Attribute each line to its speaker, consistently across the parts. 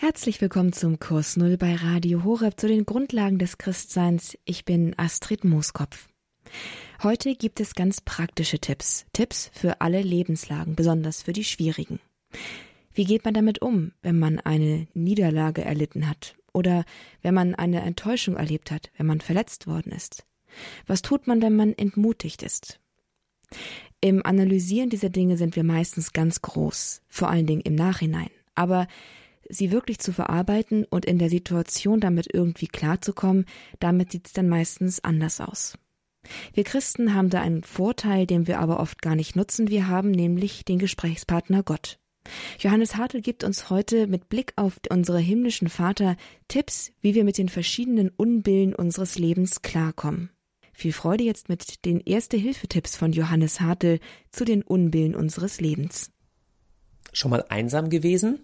Speaker 1: Herzlich willkommen zum Kurs Null bei Radio Horeb zu den Grundlagen des Christseins. Ich bin Astrid Mooskopf. Heute gibt es ganz praktische Tipps. Tipps für alle Lebenslagen, besonders für die schwierigen. Wie geht man damit um, wenn man eine Niederlage erlitten hat oder wenn man eine Enttäuschung erlebt hat, wenn man verletzt worden ist? Was tut man, wenn man entmutigt ist? Im Analysieren dieser Dinge sind wir meistens ganz groß, vor allen Dingen im Nachhinein. Aber sie wirklich zu verarbeiten und in der Situation damit irgendwie klarzukommen, damit sieht es dann meistens anders aus. Wir Christen haben da einen Vorteil, den wir aber oft gar nicht nutzen. Wir haben nämlich den Gesprächspartner Gott. Johannes Hartl gibt uns heute mit Blick auf unsere himmlischen Vater Tipps, wie wir mit den verschiedenen Unbillen unseres Lebens klarkommen. Viel Freude jetzt mit den Erste-Hilfe-Tipps von Johannes Hartl zu den Unbillen unseres Lebens.
Speaker 2: Schon mal einsam gewesen?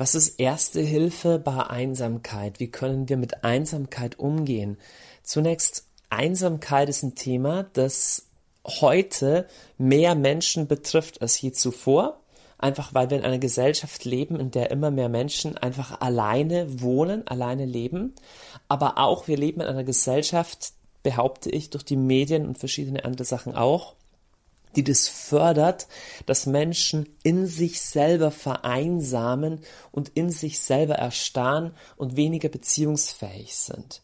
Speaker 2: Was ist erste Hilfe bei Einsamkeit? Wie können wir mit Einsamkeit umgehen? Zunächst, Einsamkeit ist ein Thema, das heute mehr Menschen betrifft als je zuvor. Einfach weil wir in einer Gesellschaft leben, in der immer mehr Menschen einfach alleine wohnen, alleine leben. Aber auch wir leben in einer Gesellschaft, behaupte ich, durch die Medien und verschiedene andere Sachen auch, die das fördert, dass Menschen in sich selber vereinsamen und in sich selber erstarren und weniger beziehungsfähig sind.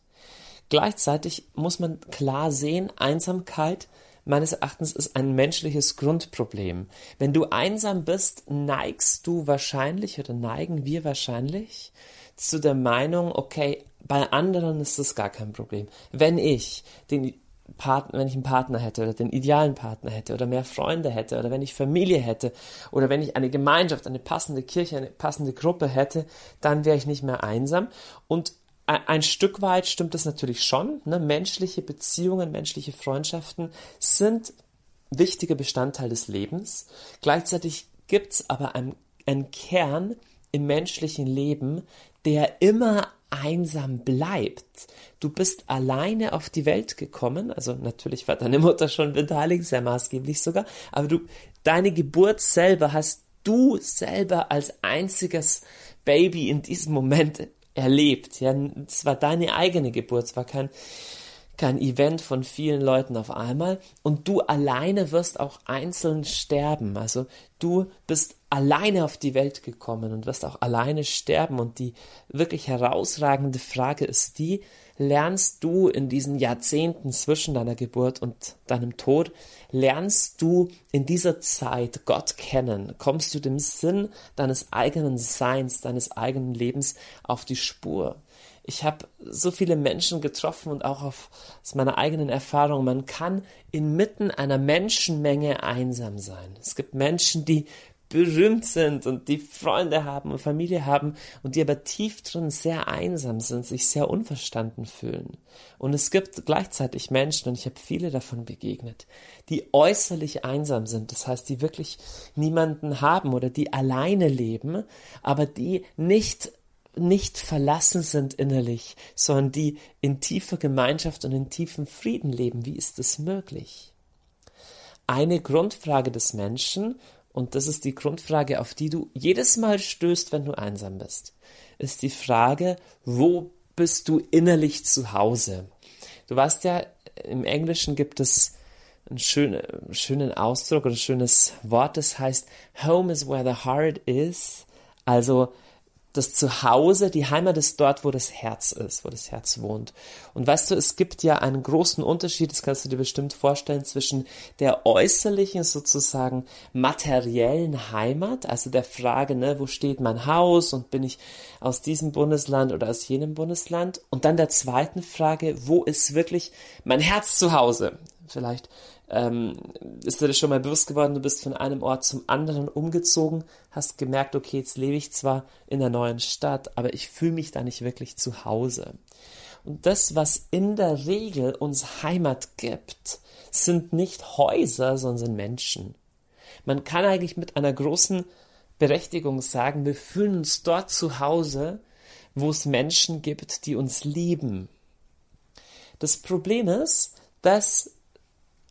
Speaker 2: Gleichzeitig muss man klar sehen, Einsamkeit meines Erachtens ist ein menschliches Grundproblem. Wenn du einsam bist, neigst du wahrscheinlich oder neigen wir wahrscheinlich zu der Meinung, okay, bei anderen ist das gar kein Problem. Wenn ich den Partner, wenn ich einen Partner hätte oder den idealen Partner hätte oder mehr Freunde hätte oder wenn ich Familie hätte oder wenn ich eine Gemeinschaft, eine passende Kirche, eine passende Gruppe hätte, dann wäre ich nicht mehr einsam. Und ein Stück weit stimmt das natürlich schon. Ne? Menschliche Beziehungen, menschliche Freundschaften sind wichtiger Bestandteil des Lebens. Gleichzeitig gibt es aber einen, einen Kern im menschlichen Leben, der immer einsam bleibt. Du bist alleine auf die Welt gekommen, also natürlich war deine Mutter schon beteiligt, sehr maßgeblich sogar, aber du, deine Geburt selber hast du selber als einziges Baby in diesem Moment erlebt. Ja, es war deine eigene Geburt, es war kein kein Event von vielen Leuten auf einmal und du alleine wirst auch einzeln sterben. Also du bist alleine auf die Welt gekommen und wirst auch alleine sterben. Und die wirklich herausragende Frage ist die, lernst du in diesen Jahrzehnten zwischen deiner Geburt und deinem Tod, lernst du in dieser Zeit Gott kennen, kommst du dem Sinn deines eigenen Seins, deines eigenen Lebens auf die Spur? Ich habe so viele Menschen getroffen und auch auf, aus meiner eigenen Erfahrung, man kann inmitten einer Menschenmenge einsam sein. Es gibt Menschen, die berühmt sind und die Freunde haben und Familie haben und die aber tief drin sehr einsam sind, sich sehr unverstanden fühlen. Und es gibt gleichzeitig Menschen, und ich habe viele davon begegnet, die äußerlich einsam sind, das heißt, die wirklich niemanden haben oder die alleine leben, aber die nicht nicht verlassen sind innerlich, sondern die in tiefer Gemeinschaft und in tiefem Frieden leben. Wie ist das möglich? Eine Grundfrage des Menschen, und das ist die Grundfrage, auf die du jedes Mal stößt, wenn du einsam bist, ist die Frage, wo bist du innerlich zu Hause? Du weißt ja, im Englischen gibt es einen schönen, schönen Ausdruck oder ein schönes Wort, das heißt, Home is where the heart is. Also das Zuhause, die Heimat ist dort, wo das Herz ist, wo das Herz wohnt. Und weißt du, es gibt ja einen großen Unterschied, das kannst du dir bestimmt vorstellen, zwischen der äußerlichen, sozusagen materiellen Heimat, also der Frage, ne, wo steht mein Haus und bin ich aus diesem Bundesland oder aus jenem Bundesland, und dann der zweiten Frage, wo ist wirklich mein Herz zu Hause? Vielleicht ähm, ist dir das schon mal bewusst geworden, du bist von einem Ort zum anderen umgezogen, hast gemerkt, okay, jetzt lebe ich zwar in der neuen Stadt, aber ich fühle mich da nicht wirklich zu Hause. Und das, was in der Regel uns Heimat gibt, sind nicht Häuser, sondern Menschen. Man kann eigentlich mit einer großen Berechtigung sagen, wir fühlen uns dort zu Hause, wo es Menschen gibt, die uns lieben. Das Problem ist, dass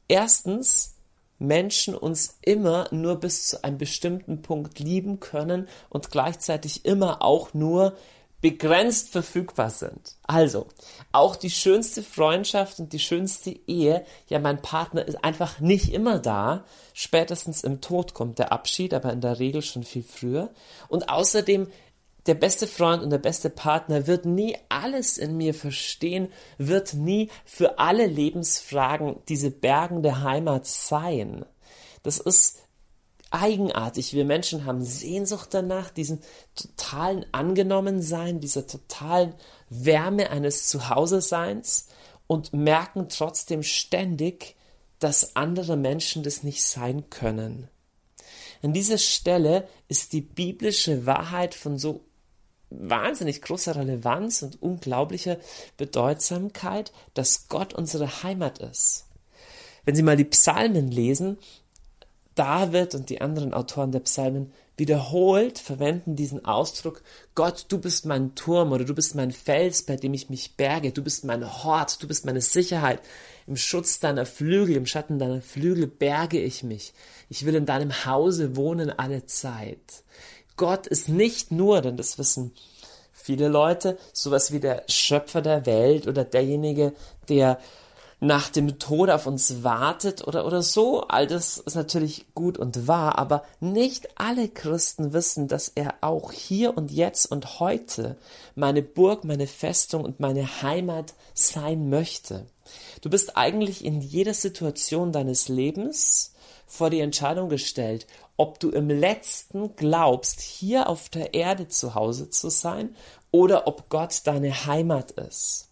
Speaker 2: erstens Menschen uns immer nur bis zu einem bestimmten Punkt lieben können und gleichzeitig immer auch nur begrenzt verfügbar sind. Also, auch die schönste Freundschaft und die schönste Ehe, ja, mein Partner ist einfach nicht immer da. Spätestens im Tod kommt der Abschied, aber in der Regel schon viel früher. Und außerdem der beste Freund und der beste Partner wird nie alles in mir verstehen, wird nie für alle Lebensfragen diese bergende Heimat sein. Das ist eigenartig. Wir Menschen haben Sehnsucht danach, diesen totalen Angenommensein, dieser totalen Wärme eines Zuhause-Seins und merken trotzdem ständig, dass andere Menschen das nicht sein können. An dieser Stelle ist die biblische Wahrheit von so wahnsinnig großer Relevanz und unglaublicher Bedeutsamkeit, dass Gott unsere Heimat ist. Wenn Sie mal die Psalmen lesen, David und die anderen Autoren der Psalmen wiederholt verwenden diesen Ausdruck, Gott, du bist mein Turm oder du bist mein Fels, bei dem ich mich berge, du bist mein Hort, du bist meine Sicherheit. Im Schutz deiner Flügel, im Schatten deiner Flügel berge ich mich. Ich will in deinem Hause wohnen alle Zeit. Gott ist nicht nur, denn das wissen viele Leute, sowas wie der Schöpfer der Welt oder derjenige, der nach dem Tod auf uns wartet oder, oder so. All das ist natürlich gut und wahr, aber nicht alle Christen wissen, dass er auch hier und jetzt und heute meine Burg, meine Festung und meine Heimat sein möchte. Du bist eigentlich in jeder Situation deines Lebens vor die Entscheidung gestellt, ob du im letzten glaubst, hier auf der Erde zu Hause zu sein oder ob Gott deine Heimat ist.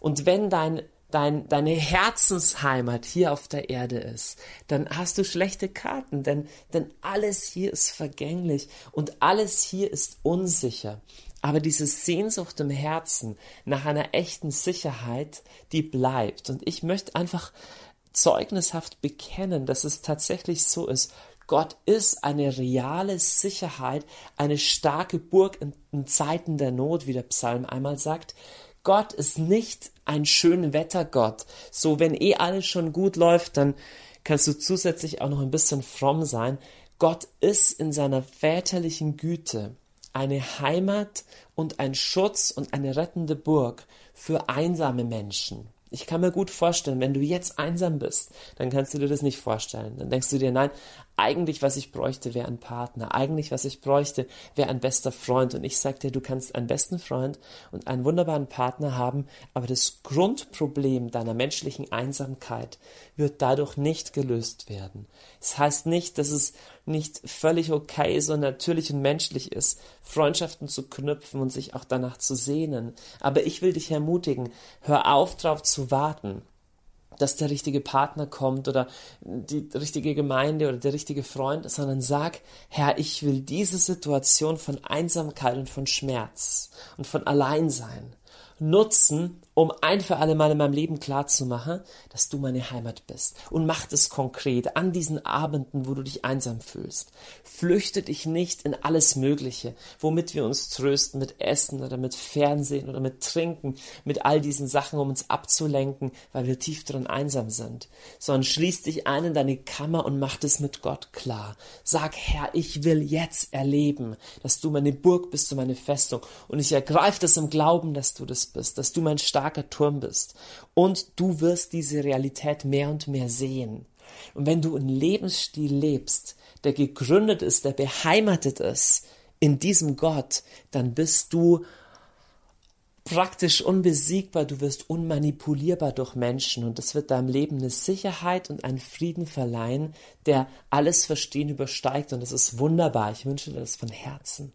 Speaker 2: Und wenn dein, dein, deine Herzensheimat hier auf der Erde ist, dann hast du schlechte Karten, denn, denn alles hier ist vergänglich und alles hier ist unsicher. Aber diese Sehnsucht im Herzen nach einer echten Sicherheit, die bleibt. Und ich möchte einfach zeugnishaft bekennen, dass es tatsächlich so ist. Gott ist eine reale Sicherheit, eine starke Burg in, in, Zeiten der Not, wie der Psalm einmal sagt. Gott ist nicht ein Schönwettergott. So, wenn eh alles schon gut läuft, dann kannst du zusätzlich auch noch ein bisschen fromm sein. Gott ist in seiner väterlichen Güte eine Heimat und ein Schutz und eine rettende Burg für einsame Menschen. Ich kann mir gut vorstellen, wenn du jetzt einsam bist, dann kannst du dir das nicht vorstellen. Dann denkst du dir, nein, eigentlich, was ich bräuchte, wäre ein Partner. Eigentlich, was ich bräuchte, wäre ein bester Freund. Und ich sag dir, du kannst einen besten Freund und einen wunderbaren Partner haben, aber das Grundproblem deiner menschlichen Einsamkeit wird dadurch nicht gelöst werden. Es das heißt nicht, dass es nicht völlig okay, so natürlich und menschlich ist, Freundschaften zu knüpfen und sich auch danach zu sehnen. Aber ich will dich ermutigen, hör auf, darauf zu warten dass der richtige Partner kommt oder die richtige Gemeinde oder der richtige Freund, sondern sag, Herr, ich will diese Situation von Einsamkeit und von Schmerz und von Alleinsein nutzen, um ein für alle Mal in meinem Leben klarzumachen, dass du meine Heimat bist. Und mach es konkret an diesen Abenden, wo du dich einsam fühlst. Flüchte dich nicht in alles Mögliche, womit wir uns trösten, mit Essen oder mit Fernsehen oder mit Trinken, mit all diesen Sachen, um uns abzulenken, weil wir tief drin einsam sind, sondern schließ dich ein in deine Kammer und mach es mit Gott klar. Sag, Herr, ich will jetzt erleben, dass du meine Burg bist und meine Festung und ich ergreife das im Glauben, dass du das bist, dass du mein starker Turm bist. Und du wirst diese Realität mehr und mehr sehen. Und wenn du einen Lebensstil lebst, der gegründet ist, der beheimatet ist in diesem Gott, dann bist du praktisch unbesiegbar, du wirst unmanipulierbar durch Menschen und das wird deinem Leben eine Sicherheit und einen Frieden verleihen, der alles Verstehen übersteigt und das ist wunderbar. Ich wünsche dir das von Herzen.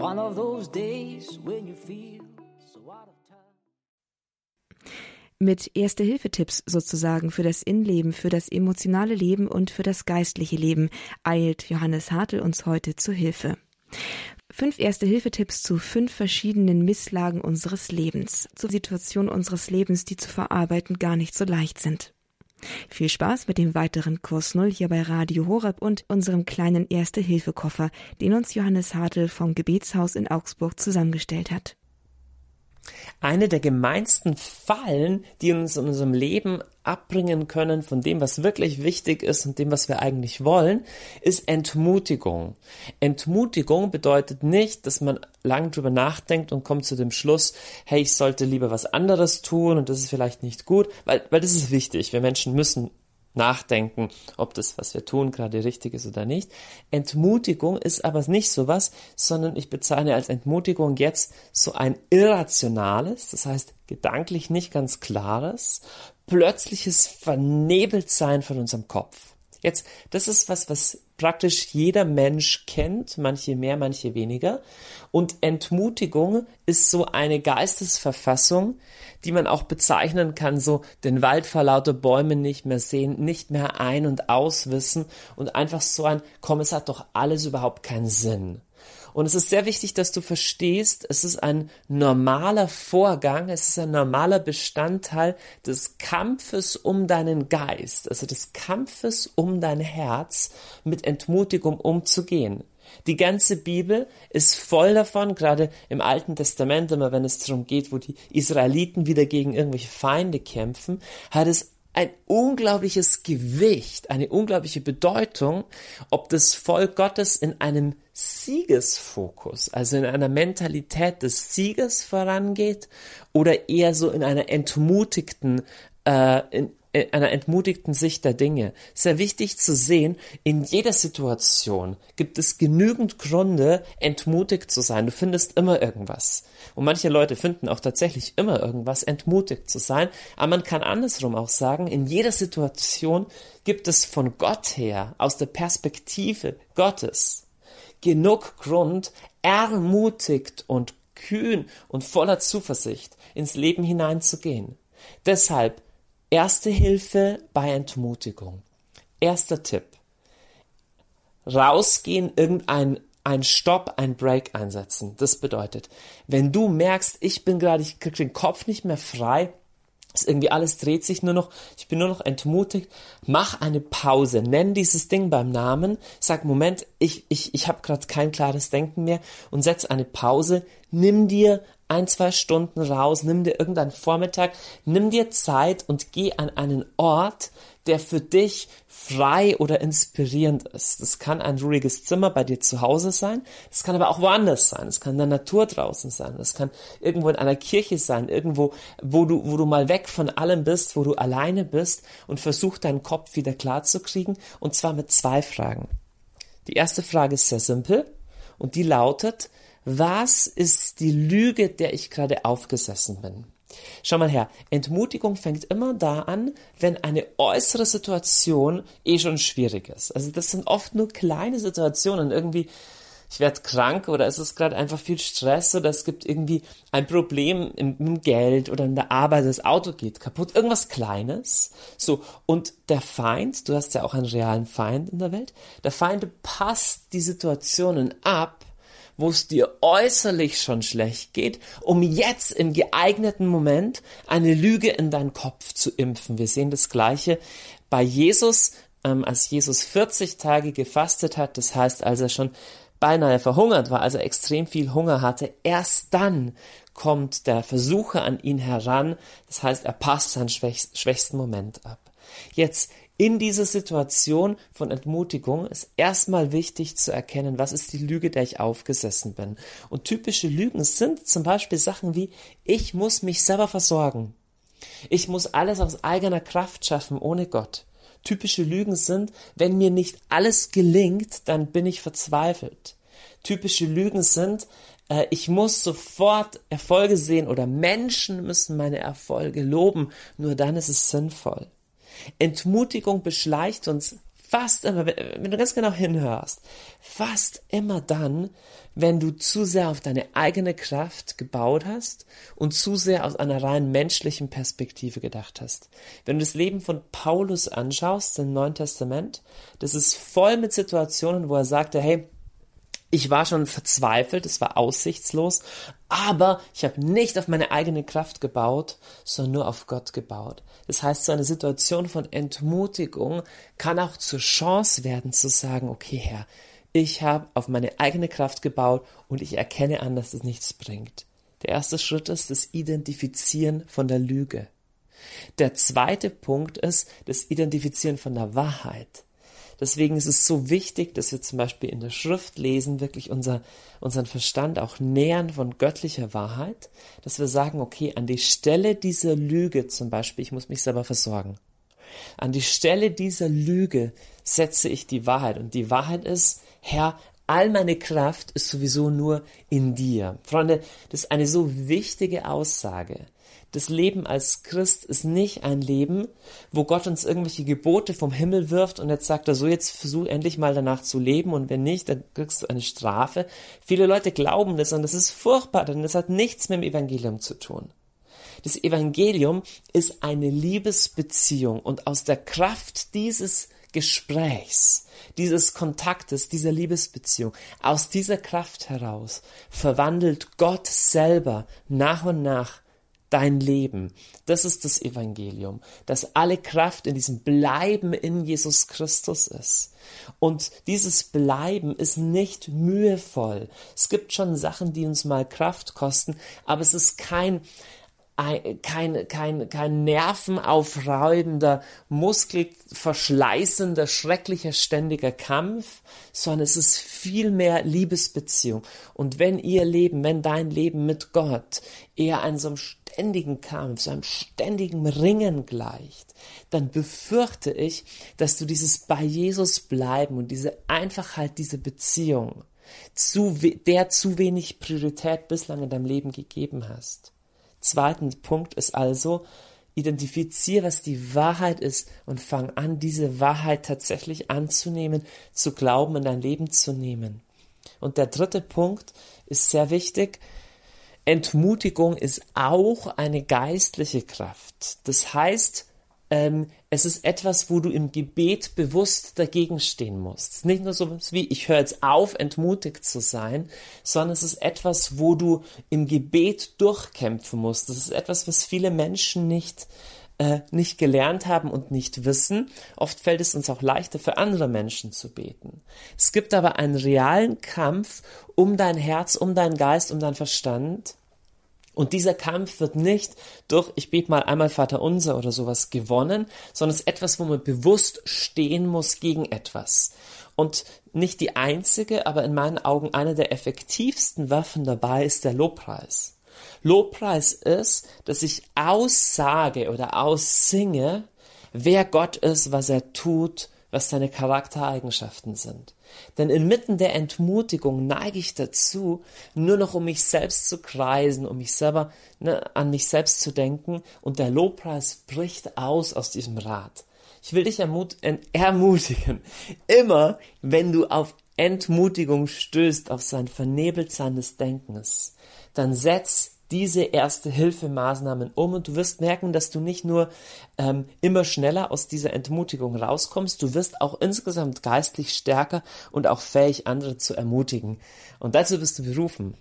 Speaker 1: One of those days when you feel so out of time. Mit Erste-Hilfe-Tipps sozusagen für das Innenleben, für das emotionale Leben und für das geistliche Leben eilt Johannes Hartl uns heute zu Hilfe. Fünf Erste-Hilfe-Tipps zu fünf verschiedenen Misslagen unseres Lebens, zu Situationen unseres Lebens, die zu verarbeiten gar nicht so leicht sind. Viel Spaß mit dem weiteren Kurs Null hier bei Radio Horeb und unserem kleinen Erste-Hilfe-Koffer, den uns Johannes Hartl vom Gebetshaus in Augsburg zusammengestellt hat.
Speaker 2: Eine der gemeinsten Fallen, die uns in unserem Leben abbringen können von dem, was wirklich wichtig ist und dem, was wir eigentlich wollen, ist Entmutigung. Entmutigung bedeutet nicht, dass man lang drüber nachdenkt und kommt zu dem Schluss, hey, ich sollte lieber was anderes tun und das ist vielleicht nicht gut, weil, weil das ist wichtig. Wir Menschen müssen nachdenken, ob das, was wir tun, gerade richtig ist oder nicht. Entmutigung ist aber nicht sowas, sondern ich bezeichne als Entmutigung jetzt so ein irrationales, das heißt gedanklich nicht ganz klares, plötzliches Vernebeltsein von unserem Kopf. Jetzt, das ist was, was praktisch jeder Mensch kennt, manche mehr, manche weniger. Und Entmutigung ist so eine Geistesverfassung, die man auch bezeichnen kann, so den Wald vor lauter Bäumen nicht mehr sehen, nicht mehr ein- und auswissen und einfach so ein, komm, es hat doch alles überhaupt keinen Sinn. Und es ist sehr wichtig, dass du verstehst, es ist ein normaler Vorgang, es ist ein normaler Bestandteil des Kampfes um deinen Geist, also des Kampfes um dein Herz, mit Entmutigung umzugehen. Die ganze Bibel ist voll davon, gerade im Alten Testament, immer wenn es darum geht, wo die Israeliten wieder gegen irgendwelche Feinde kämpfen, hat es ein unglaubliches Gewicht, eine unglaubliche Bedeutung, ob das Volk Gottes in einem Siegesfokus, also in einer Mentalität des Sieges vorangeht oder eher so in einer entmutigten, äh, in, einer entmutigten Sicht der Dinge. Sehr wichtig zu sehen, in jeder Situation gibt es genügend Gründe, entmutigt zu sein. Du findest immer irgendwas. Und manche Leute finden auch tatsächlich immer irgendwas, entmutigt zu sein. Aber man kann andersrum auch sagen, in jeder Situation gibt es von Gott her, aus der Perspektive Gottes, genug Grund, ermutigt und kühn und voller Zuversicht ins Leben hineinzugehen. Deshalb erste Hilfe bei Entmutigung. Erster Tipp. Rausgehen, irgendein ein Stopp, ein Break einsetzen. Das bedeutet, wenn du merkst, ich bin gerade, ich krieg den Kopf nicht mehr frei, ist irgendwie alles dreht sich nur noch, ich bin nur noch entmutigt. Mach eine Pause, nenn dieses Ding beim Namen, sag Moment, ich ich ich habe gerade kein klares Denken mehr und setz eine Pause, nimm dir ein, zwei Stunden raus, nimm dir irgendeinen Vormittag, nimm dir Zeit und geh an einen Ort, der für dich frei oder inspirierend ist. Das kann ein ruhiges Zimmer bei dir zu Hause sein, das kann aber auch woanders sein, es kann in der Natur draußen sein, das kann irgendwo in einer Kirche sein, irgendwo, wo du, wo du mal weg von allem bist, wo du alleine bist und versuch deinen Kopf wieder klar zu kriegen und zwar mit zwei Fragen. Die erste Frage ist sehr simpel und die lautet, was ist die Lüge, der ich gerade aufgesessen bin? Schau mal her, Entmutigung fängt immer da an, wenn eine äußere Situation eh schon schwierig ist. Also das sind oft nur kleine Situationen, irgendwie ich werde krank oder es ist gerade einfach viel Stress oder es gibt irgendwie ein Problem im, im, Geld oder in der Arbeit, das Auto geht kaputt, irgendwas Kleines. So, und der Feind, du hast ja auch einen realen Feind in der Welt, der Feind passt die Situationen ab, wo es dir äußerlich schon schlecht geht, um jetzt im geeigneten Moment eine Lüge in deinen Kopf zu impfen. Wir sehen das Gleiche bei Jesus, ähm, als Jesus 40 Tage gefastet hat, das heißt, als er schon beinahe verhungert war, also extrem viel Hunger hatte, erst dann kommt der Versucher an ihn heran, das heißt, er passt seinen schwächsten Moment ab. Jetzt in dieser Situation von Entmutigung ist erstmal wichtig zu erkennen, was ist die Lüge, der ich aufgesessen bin. Und typische Lügen sind zum Beispiel Sachen wie, ich muss mich selber versorgen. Ich muss alles aus eigener Kraft schaffen, ohne Gott. Typische Lügen sind, wenn mir nicht alles gelingt, dann bin ich verzweifelt. Typische Lügen sind, äh, ich muss sofort Erfolge sehen oder Menschen müssen meine Erfolge loben, nur dann ist es sinnvoll. Entmutigung beschleicht uns fast immer, wenn du ganz genau hinhörst, fast immer dann, wenn du zu sehr auf deine eigene Kraft gebaut hast und zu sehr aus einer rein menschlichen Perspektive gedacht hast. Wenn du das Leben von Paulus anschaust im Neuen Testament, das ist voll mit Situationen, wo er sagte, hey, Ich war schon verzweifelt, es war aussichtslos, aber ich habe nicht auf meine eigene Kraft gebaut, sondern nur auf Gott gebaut. Das heißt, so eine Situation von Entmutigung kann auch zur Chance werden zu sagen, okay Herr, ich habe auf meine eigene Kraft gebaut und ich erkenne an, dass es nichts bringt. Der erste Schritt ist das Identifizieren von der Lüge. Der zweite Punkt ist das Identifizieren von der Wahrheit. Deswegen ist es so wichtig, dass wir zum Beispiel in der Schrift lesen, wirklich unser, unseren Verstand auch nähern von göttlicher Wahrheit, dass wir sagen, okay, an die Stelle dieser Lüge zum Beispiel, ich muss mich selber versorgen. An die Stelle dieser Lüge setze ich die Wahrheit. Und die Wahrheit ist, Herr, all meine Kraft ist sowieso nur in dir. Freunde, das ist eine so wichtige Aussage das Leben als Christ ist nicht ein Leben, wo Gott uns irgendwelche Gebote vom Himmel wirft und jetzt sagt er so, jetzt versuch endlich mal danach zu leben und wenn nicht, dann kriegst du eine Strafe. Viele Leute glauben das und das ist furchtbar, denn das hat nichts mit dem Evangelium zu tun. Das Evangelium ist eine Liebesbeziehung und aus der Kraft dieses Gesprächs, dieses Kontaktes, dieser Liebesbeziehung, aus dieser Kraft heraus verwandelt Gott selber nach und nach dein Leben. Das ist das Evangelium, dass alle Kraft in diesem Bleiben in Jesus Christus ist. Und dieses Bleiben ist nicht mühevoll. Es gibt schon Sachen, die uns mal Kraft kosten, aber es ist kein kein, kein, kein nervenaufreibender, muskelverschleißender, schrecklicher, ständiger Kampf, sondern es ist vielmehr Liebesbeziehung. Und wenn ihr Leben, wenn dein Leben mit Gott eher einem so einem ständigen Kampf, so einem ständigen Ringen gleicht, dann befürchte ich, dass du dieses bei Jesus bleiben und diese Einfachheit, diese Beziehung, zu, der zu wenig Priorität bislang in deinem Leben gegeben hast. Zweiten Punkt ist also, identifiziere, was die Wahrheit ist und fang an, diese Wahrheit tatsächlich anzunehmen, zu glauben, in dein Leben zu nehmen. Und der dritte Punkt ist sehr wichtig. Entmutigung ist auch eine geistliche Kraft. Das heißt, ähm, es ist etwas, wo du im Gebet bewusst dagegen stehen musst. Nicht nur so wie ich höre jetzt auf, entmutigt zu sein, sondern es ist etwas, wo du im Gebet durchkämpfen musst. Das ist etwas, was viele Menschen nicht äh, nicht gelernt haben und nicht wissen. Oft fällt es uns auch leichter, für andere Menschen zu beten. Es gibt aber einen realen Kampf um dein Herz, um deinen Geist, um deinen Verstand und dieser Kampf wird nicht durch, ich bete mal einmal Vater unser oder sowas gewonnen, sondern es ist etwas, wo man bewusst stehen muss gegen etwas. Und nicht die einzige, aber in meinen Augen eine der effektivsten Waffen dabei ist der Lobpreis. Lobpreis ist, dass ich aussage oder aussinge, wer Gott ist, was er tut, was seine Charaktereigenschaften sind. Denn inmitten der Entmutigung neige ich dazu, nur noch um mich selbst zu kreisen, um mich selber, ne, an mich selbst zu denken, und der Lobpreis bricht aus aus diesem Rad. Ich will dich ermut ermutigen, immer wenn du auf Entmutigung stößt, auf sein Vernebeltsein des Denkens, dann setz diese Erste-Hilfe-Maßnahmen um und du wirst merken, dass du nicht nur ähm, immer schneller aus dieser Entmutigung rauskommst, du wirst auch insgesamt geistlich stärker und auch fähig, andere zu ermutigen. Und dazu bist du berufen.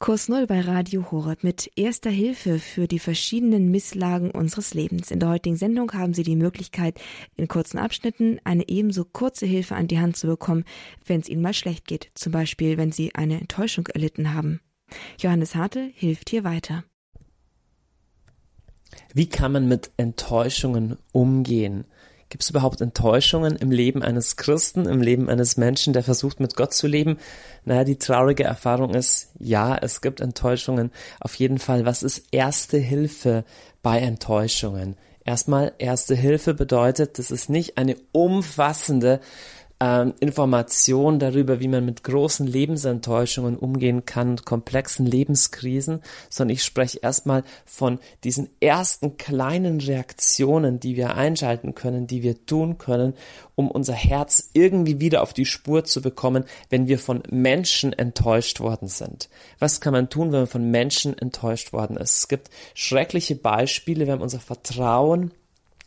Speaker 1: Kurs Null bei Radio Horeb mit erster Hilfe für die verschiedenen Misslagen unseres Lebens. In der heutigen Sendung haben Sie die Möglichkeit, in kurzen Abschnitten eine ebenso kurze Hilfe an die Hand zu bekommen, wenn es Ihnen mal schlecht geht. Zum Beispiel, wenn Sie eine Enttäuschung erlitten haben. Johannes Hartl hilft hier weiter.
Speaker 2: Wie kann man mit Enttäuschungen umgehen? Gibt es überhaupt Enttäuschungen im Leben eines Christen, im Leben eines Menschen, der versucht, mit Gott zu leben? Naja, die traurige Erfahrung ist, ja, es gibt Enttäuschungen. Auf jeden Fall, was ist erste Hilfe bei Enttäuschungen? Erstmal, erste Hilfe bedeutet, das ist nicht eine umfassende ähm, Information darüber, wie man mit großen Lebensenttäuschungen umgehen kann, komplexen Lebenskrisen, sondern ich spreche erstmal von diesen ersten kleinen Reaktionen, die wir einschalten können, die wir tun können, um unser Herz irgendwie wieder auf die Spur zu bekommen, wenn wir von Menschen enttäuscht worden sind. Was kann man tun, wenn man von Menschen enttäuscht worden ist? Es gibt schreckliche Beispiele, haben unser Vertrauen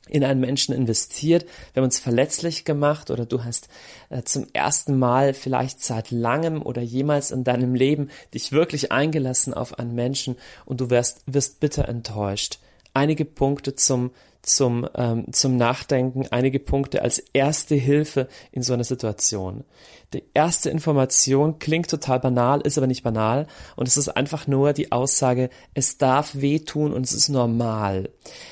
Speaker 2: in einen Menschen investiert, wir haben uns verletzlich gemacht oder du hast äh, zum ersten Mal vielleicht seit langem oder jemals in deinem Leben dich wirklich eingelassen auf einen Menschen und du wirst, wirst bitter enttäuscht. Einige Punkte zum, zum, ähm, zum Nachdenken, einige Punkte als erste Hilfe in so einer Situation. Die erste Information klingt total banal, ist aber nicht banal und es ist einfach nur die Aussage, es darf wehtun und es ist normal.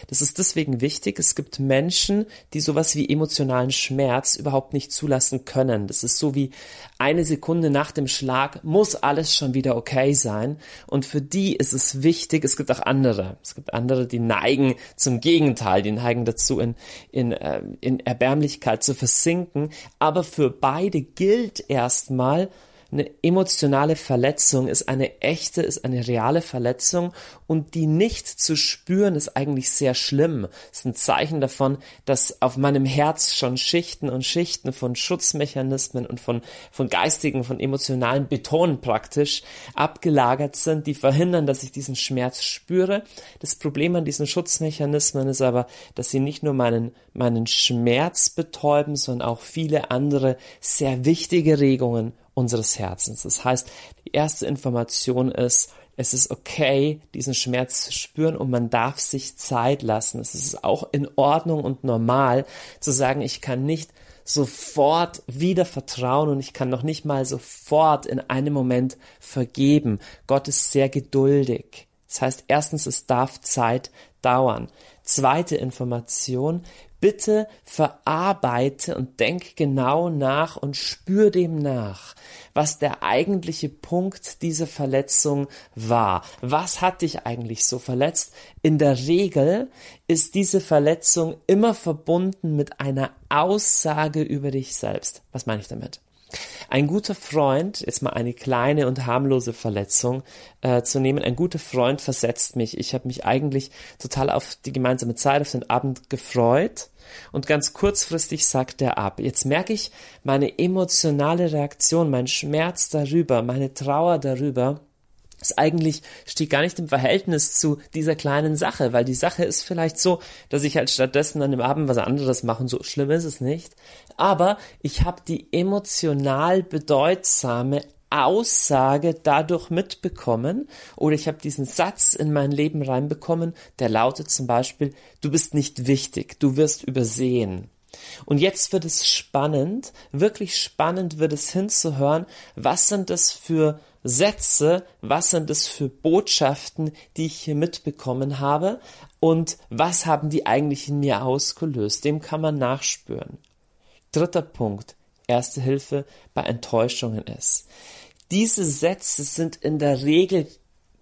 Speaker 2: Das ist deswegen wichtig. Es gibt Menschen, die sowas wie emotionalen Schmerz überhaupt nicht zulassen können. Das ist so wie eine Sekunde nach dem Schlag muss alles schon wieder okay sein und für die ist es wichtig, es gibt auch andere. Es gibt andere, die neigen zum Gegenteil, die neigen dazu in, in, äh, in Erbärmlichkeit zu versinken, aber für beide gilt gilt erstmal, eine emotionale Verletzung ist eine echte, ist eine reale Verletzung und die nicht zu spüren ist eigentlich sehr schlimm. Ist ein Zeichen davon, dass auf meinem Herz schon Schichten und Schichten von Schutzmechanismen und von, von geistigen, von emotionalen Betonen praktisch abgelagert sind, die verhindern, dass ich diesen Schmerz spüre. Das Problem an diesen Schutzmechanismen ist aber, dass sie nicht nur meinen, meinen Schmerz betäuben, sondern auch viele andere sehr wichtige Regungen unseres Herzens. Das heißt, die erste Information ist, es ist okay, diesen Schmerz zu spüren und man darf sich Zeit lassen. Es ist auch in Ordnung und normal zu sagen, ich kann nicht sofort wieder vertrauen und ich kann noch nicht mal sofort in einem Moment vergeben. Gott ist sehr geduldig. Das heißt, erstens, es darf Zeit dauern. Zweite Information, bitte verarbeite und denk genau nach und spür dem nach, was der eigentliche Punkt dieser Verletzung war. Was hat dich eigentlich so verletzt? In der Regel ist diese Verletzung immer verbunden mit einer Aussage über dich selbst. Was meine ich damit? Ein guter Freund, jetzt mal eine kleine und harmlose Verletzung äh, zu nehmen, ein guter Freund versetzt mich. Ich habe mich eigentlich total auf die gemeinsame Zeit, auf den Abend gefreut und ganz kurzfristig sagt er ab. Jetzt merke ich meine emotionale Reaktion, mein Schmerz darüber, meine Trauer darüber, ist eigentlich steht gar nicht im Verhältnis zu dieser kleinen Sache, weil die Sache ist vielleicht so, dass ich halt stattdessen an dem Abend was anderes mache und so schlimm ist es nicht. Aber ich habe die emotional bedeutsame Aussage dadurch mitbekommen oder ich habe diesen Satz in mein Leben reinbekommen, der lautet zum Beispiel, du bist nicht wichtig, du wirst übersehen. Und jetzt wird es spannend, wirklich spannend wird es hinzuhören, was sind das für Sätze, was sind das für Botschaften, die ich hier mitbekommen habe und was haben die eigentlich in mir ausgelöst. Dem kann man nachspüren. Dritter Punkt, erste Hilfe bei Enttäuschungen ist. Diese Sätze sind in der Regel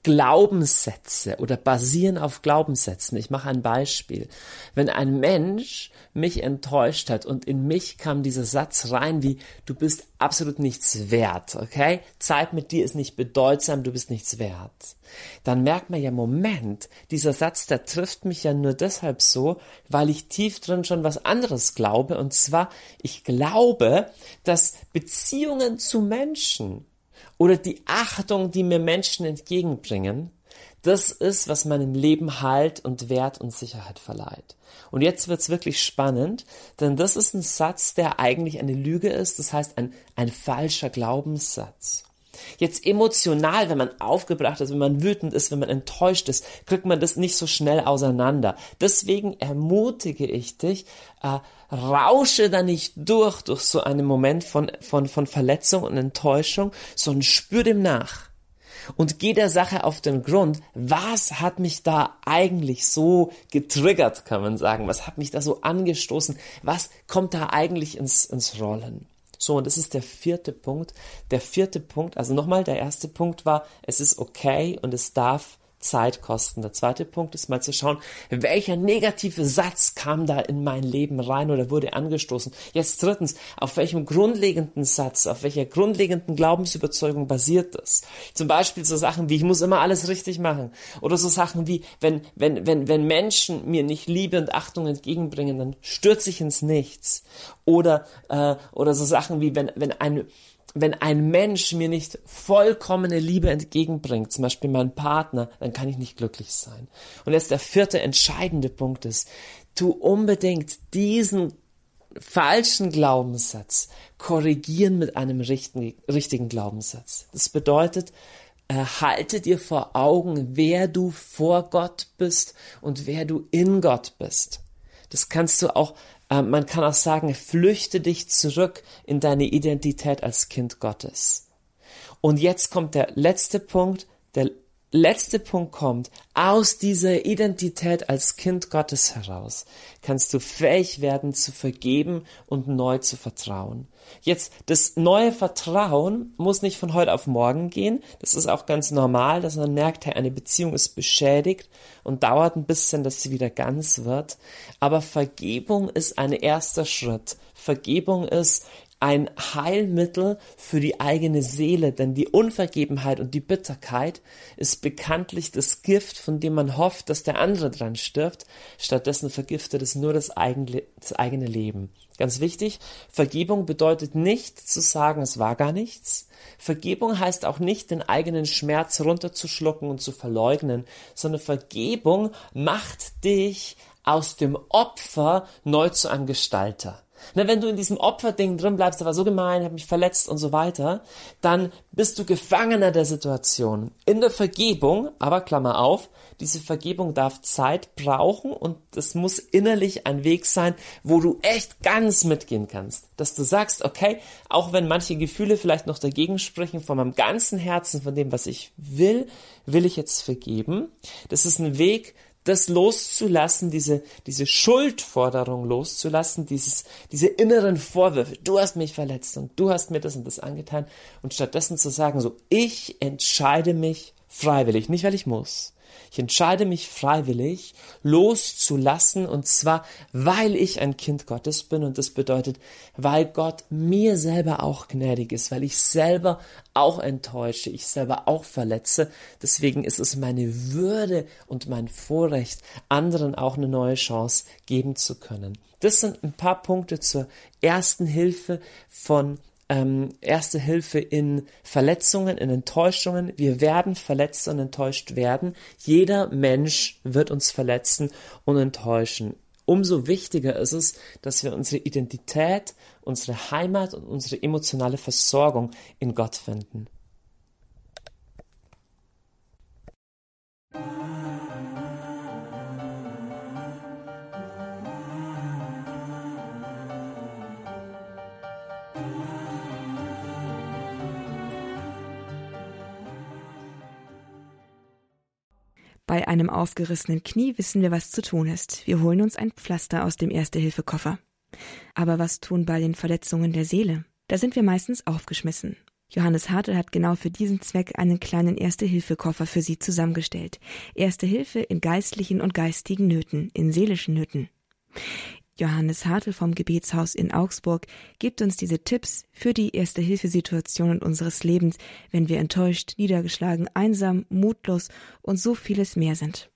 Speaker 2: Glaubenssätze oder basieren auf Glaubenssätzen. Ich mache ein Beispiel. Wenn ein Mensch mich enttäuscht hat und in mich kam dieser Satz rein wie, du bist absolut nichts wert, okay? Zeit mit dir ist nicht bedeutsam, du bist nichts wert. Dann merkt man ja, Moment, dieser Satz, der trifft mich ja nur deshalb so, weil ich tief drin schon was anderes glaube. Und zwar, ich glaube, dass Beziehungen zu Menschen oder die Achtung, die mir Menschen entgegenbringen, das ist, was meinem Leben Halt und Wert und Sicherheit verleiht. Und jetzt wird's wirklich spannend, denn das ist ein Satz, der eigentlich eine Lüge ist, das heißt ein, ein falscher Glaubenssatz. Jetzt emotional, wenn man aufgebracht ist, wenn man wütend ist, wenn man enttäuscht ist, kriegt man das nicht so schnell auseinander. Deswegen ermutige ich dich, äh, rausche da nicht durch, durch so einen Moment von, von, von Verletzung und Enttäuschung, sondern spür dem nach. Und geh der Sache auf den Grund, was hat mich da eigentlich so getriggert, kann man sagen? Was hat mich da so angestoßen? Was kommt da eigentlich ins, ins Rollen? So, und das ist der vierte Punkt. Der vierte Punkt, also nochmal, der erste Punkt war, es ist okay und es darf Zeit kosten. Der zweite Punkt ist mal zu schauen, welcher negative Satz kam da in mein Leben rein oder wurde angestoßen. Jetzt drittens, auf welchem grundlegenden Satz, auf welcher grundlegenden Glaubensüberzeugung basiert das? Zum Beispiel so Sachen wie, ich muss immer alles richtig machen. Oder so Sachen wie, wenn, wenn, wenn, wenn Menschen mir nicht Liebe und Achtung entgegenbringen, dann stürze ich ins Nichts. Oder, äh, oder so Sachen wie, wenn, wenn ein, wenn ein Mensch mir nicht vollkommene Liebe entgegenbringt, zum Beispiel mein Partner, dann kann ich nicht glücklich sein. Und jetzt der vierte entscheidende Punkt ist, tu unbedingt diesen falschen Glaubenssatz korrigieren mit einem richtigen, richtigen Glaubenssatz. Das bedeutet, halte dir vor Augen, wer du vor Gott bist und wer du in Gott bist. Das kannst du auch ähm, man kann auch sagen, flüchte dich zurück in deine Identität als Kind Gottes. Und jetzt kommt der letzte Punkt, der letzte Punkt kommt, aus dieser Identität als Kind Gottes heraus kannst du fähig werden zu vergeben und neu zu vertrauen. Jetzt, das neue Vertrauen muss nicht von heute auf morgen gehen. Das ist auch ganz normal, dass man merkt, hey, eine Beziehung ist beschädigt und dauert ein bisschen, dass sie wieder ganz wird. Aber Vergebung ist ein erster Schritt. Vergebung ist, ein Heilmittel für die eigene Seele, denn die Unvergebenheit und die Bitterkeit ist bekanntlich das Gift, von dem man hofft, dass der andere dran stirbt. Stattdessen vergiftet es nur das eigene, das eigene Leben. Ganz wichtig, Vergebung bedeutet nicht zu sagen, es war gar nichts. Vergebung heißt auch nicht, den eigenen Schmerz runterzuschlucken und zu verleugnen, sondern Vergebung macht dich aus dem Opfer neu zu einem Gestalter. Na, wenn du in diesem Opferding drin bleibst, der war so gemein, hat mich verletzt und so weiter, dann bist du Gefangener der Situation. In der Vergebung, aber Klammer auf, diese Vergebung darf Zeit brauchen und es muss innerlich ein Weg sein, wo du echt ganz mitgehen kannst. Dass du sagst, okay, auch wenn manche Gefühle vielleicht noch dagegen sprechen, von meinem ganzen Herzen, von dem, was ich will, will ich jetzt vergeben. Das ist ein Weg, das loszulassen, diese, diese Schuldforderung loszulassen, dieses, diese inneren Vorwürfe, du hast mich verletzt und du hast mir das und das angetan. Und stattdessen zu sagen, so, ich entscheide mich freiwillig, nicht weil ich muss, ich entscheide mich freiwillig loszulassen und zwar, weil ich ein Kind Gottes bin und das bedeutet, weil Gott mir selber auch gnädig ist, weil ich selber auch enttäusche, ich selber auch verletze. Deswegen ist es meine Würde und mein Vorrecht, anderen auch eine neue Chance geben zu können. Das sind ein paar Punkte zur ersten Hilfe von ähm, erste Hilfe in Verletzungen, in Enttäuschungen. Wir werden verletzt und enttäuscht werden. Jeder Mensch wird uns verletzen und enttäuschen. Umso wichtiger ist es, dass wir unsere Identität, unsere Heimat und unsere emotionale Versorgung in Gott finden.
Speaker 1: Bei einem aufgerissenen Knie wissen wir, was zu tun ist. Wir holen uns ein Pflaster aus dem Erste-Hilfe-Koffer. Aber was tun bei den Verletzungen der Seele? Da sind wir meistens aufgeschmissen. Johannes Hartl hat genau für diesen Zweck einen kleinen Erste-Hilfe-Koffer für Sie zusammengestellt. Erste Hilfe in geistlichen und geistigen Nöten, in seelischen Nöten. Johannes Hartl vom Gebetshaus in Augsburg gibt uns diese Tipps für die Erste-Hilfe-Situationen unseres Lebens, wenn wir enttäuscht, niedergeschlagen, einsam, mutlos und so vieles mehr sind.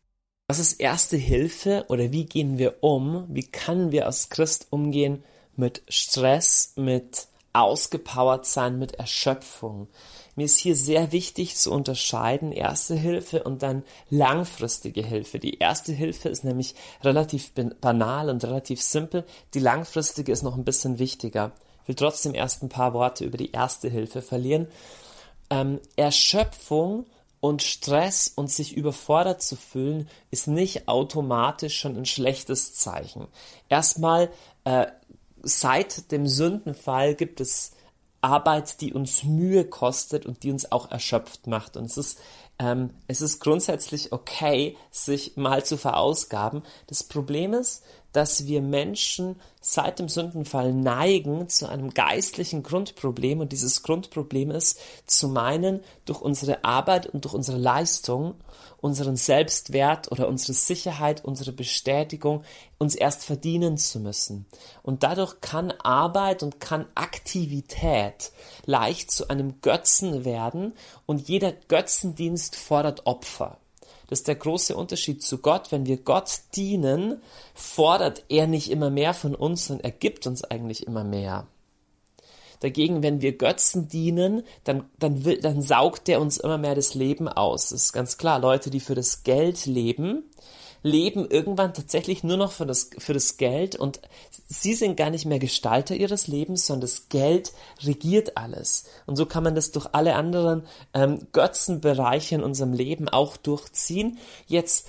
Speaker 2: Was ist Erste Hilfe oder wie gehen wir um? Wie können wir als Christ umgehen mit Stress, mit ausgepowert sein, mit Erschöpfung? Mir ist hier sehr wichtig zu unterscheiden Erste Hilfe und dann langfristige Hilfe. Die erste Hilfe ist nämlich relativ banal und relativ simpel. Die langfristige ist noch ein bisschen wichtiger. Ich will trotzdem erst ein paar Worte über die erste Hilfe verlieren. Ähm, Erschöpfung und Stress und sich überfordert zu fühlen, ist nicht automatisch schon ein schlechtes Zeichen. Erstmal, äh, seit dem Sündenfall gibt es Arbeit, die uns Mühe kostet und die uns auch erschöpft macht. Und es ist, ähm, es ist grundsätzlich okay, sich mal zu verausgaben. Das Problem ist, dass wir Menschen seit dem Sündenfall neigen zu einem geistlichen Grundproblem und dieses Grundproblem ist zu meinen, durch unsere Arbeit und durch unsere Leistung unseren Selbstwert oder unsere Sicherheit, unsere Bestätigung uns erst verdienen zu müssen. Und dadurch kann Arbeit und kann Aktivität leicht zu einem Götzen werden und jeder Götzendienst fordert Opfer. Das ist der große Unterschied zu Gott. Wenn wir Gott dienen, fordert er nicht immer mehr von uns, sondern er gibt uns eigentlich immer mehr. Dagegen, wenn wir Götzen dienen, dann, dann, will, dann saugt der uns immer mehr das Leben aus. Das ist ganz klar. Leute, die für das Geld leben, leben irgendwann tatsächlich nur noch für das, für das Geld und sie sind gar nicht mehr Gestalter ihres Lebens, sondern das Geld regiert alles. Und so kann man das durch alle anderen ähm, Götzenbereiche in unserem Leben auch durchziehen. Jetzt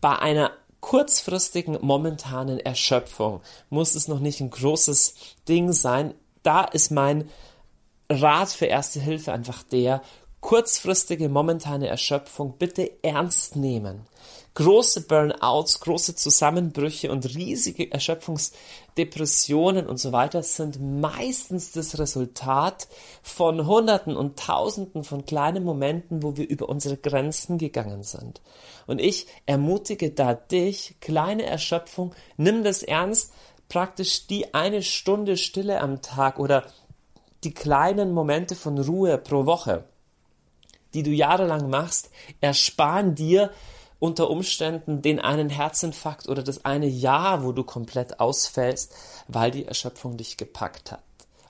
Speaker 2: bei einer kurzfristigen, momentanen Erschöpfung muss es noch nicht ein großes Ding sein da ist mein Rat für Erste Hilfe einfach der, kurzfristige momentane Erschöpfung bitte ernst nehmen. Große Burnouts, große Zusammenbrüche und riesige Erschöpfungsdepressionen und so weiter sind meistens das Resultat von Hunderten und Tausenden von kleinen Momenten, wo wir über unsere Grenzen gegangen sind. Und ich ermutige da dich, kleine Erschöpfung, nimm das ernst, praktisch die eine Stunde Stille am Tag oder die kleinen Momente von Ruhe pro Woche, die du jahrelang machst, ersparen dir unter Umständen den einen Herzinfarkt oder das eine Jahr, wo du komplett ausfällst, weil die Erschöpfung dich gepackt hat.